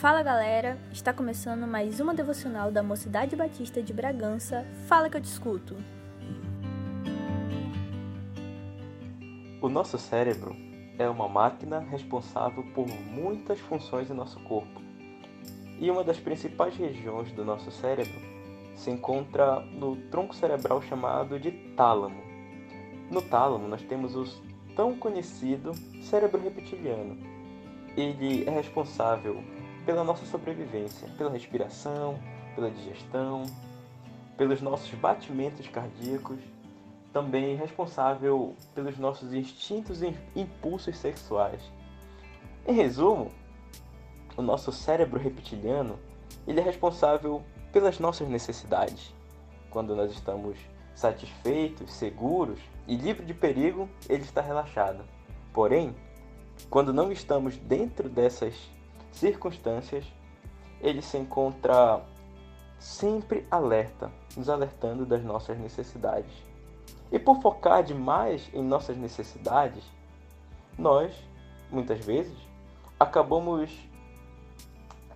Fala galera, está começando mais uma devocional da Mocidade Batista de Bragança. Fala que eu te escuto. O nosso cérebro é uma máquina responsável por muitas funções do nosso corpo. E uma das principais regiões do nosso cérebro se encontra no tronco cerebral chamado de tálamo. No tálamo nós temos o tão conhecido cérebro reptiliano. Ele é responsável pela nossa sobrevivência, pela respiração, pela digestão, pelos nossos batimentos cardíacos, também responsável pelos nossos instintos e impulsos sexuais. Em resumo, o nosso cérebro reptiliano ele é responsável pelas nossas necessidades. Quando nós estamos satisfeitos, seguros e livres de perigo, ele está relaxado. Porém, quando não estamos dentro dessas circunstâncias, ele se encontra sempre alerta, nos alertando das nossas necessidades. E por focar demais em nossas necessidades, nós, muitas vezes, acabamos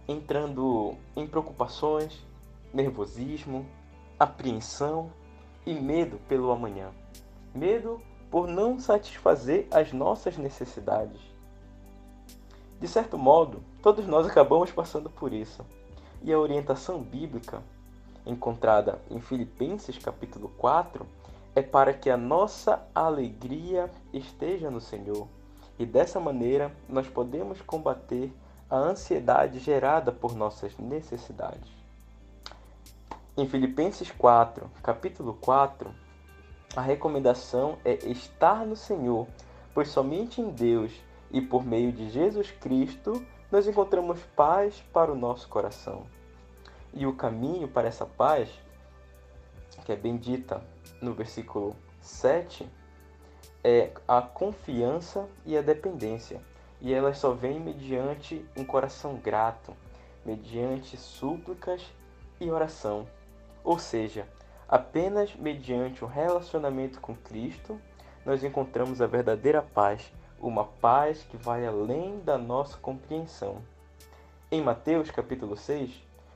entrando em preocupações, nervosismo, apreensão e medo pelo amanhã. Medo por não satisfazer as nossas necessidades. De certo modo, todos nós acabamos passando por isso. E a orientação bíblica encontrada em Filipenses capítulo 4 é para que a nossa alegria esteja no Senhor. E dessa maneira nós podemos combater a ansiedade gerada por nossas necessidades. Em Filipenses 4, capítulo 4, a recomendação é estar no Senhor, pois somente em Deus e por meio de Jesus Cristo nós encontramos paz para o nosso coração. E o caminho para essa paz, que é bendita no versículo 7, é a confiança e a dependência. E elas só vêm mediante um coração grato, mediante súplicas e oração. Ou seja, apenas mediante um relacionamento com Cristo nós encontramos a verdadeira paz uma paz que vai além da nossa compreensão. Em Mateus capítulo 6,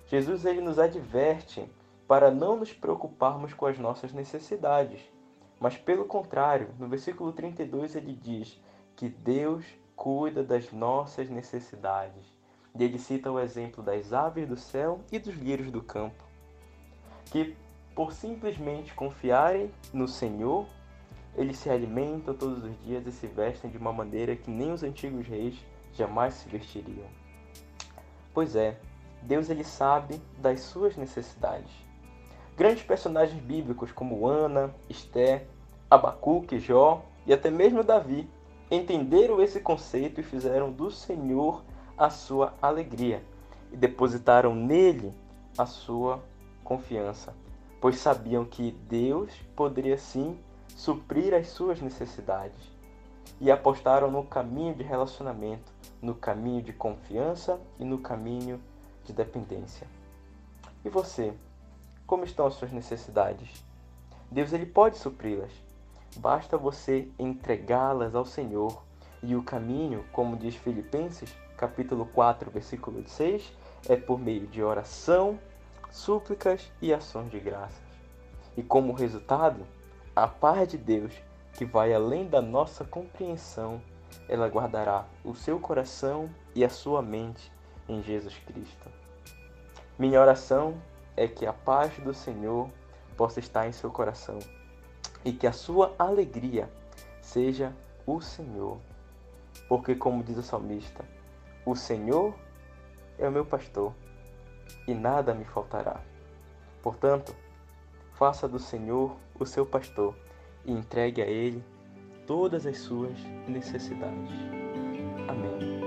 Jesus ele nos adverte para não nos preocuparmos com as nossas necessidades, mas pelo contrário, no versículo 32 ele diz que Deus cuida das nossas necessidades. E ele cita o exemplo das aves do céu e dos lírios do campo, que por simplesmente confiarem no Senhor eles se alimentam todos os dias e se vestem de uma maneira que nem os antigos reis jamais se vestiriam. Pois é, Deus ele sabe das suas necessidades. Grandes personagens bíblicos como Ana, Esté, Abacuque, Jó e até mesmo Davi entenderam esse conceito e fizeram do Senhor a sua alegria e depositaram nele a sua confiança, pois sabiam que Deus poderia sim suprir as suas necessidades e apostaram no caminho de relacionamento, no caminho de confiança e no caminho de dependência. E você, como estão as suas necessidades? Deus ele pode supri-las. Basta você entregá-las ao Senhor. E o caminho, como diz Filipenses, capítulo 4, versículo 6, é por meio de oração, súplicas e ações de graças. E como resultado, a paz de Deus, que vai além da nossa compreensão, ela guardará o seu coração e a sua mente em Jesus Cristo. Minha oração é que a paz do Senhor possa estar em seu coração e que a sua alegria seja o Senhor. Porque, como diz o salmista, o Senhor é o meu pastor e nada me faltará. Portanto, faça do Senhor o seu pastor e entregue a Ele todas as suas necessidades. Amém.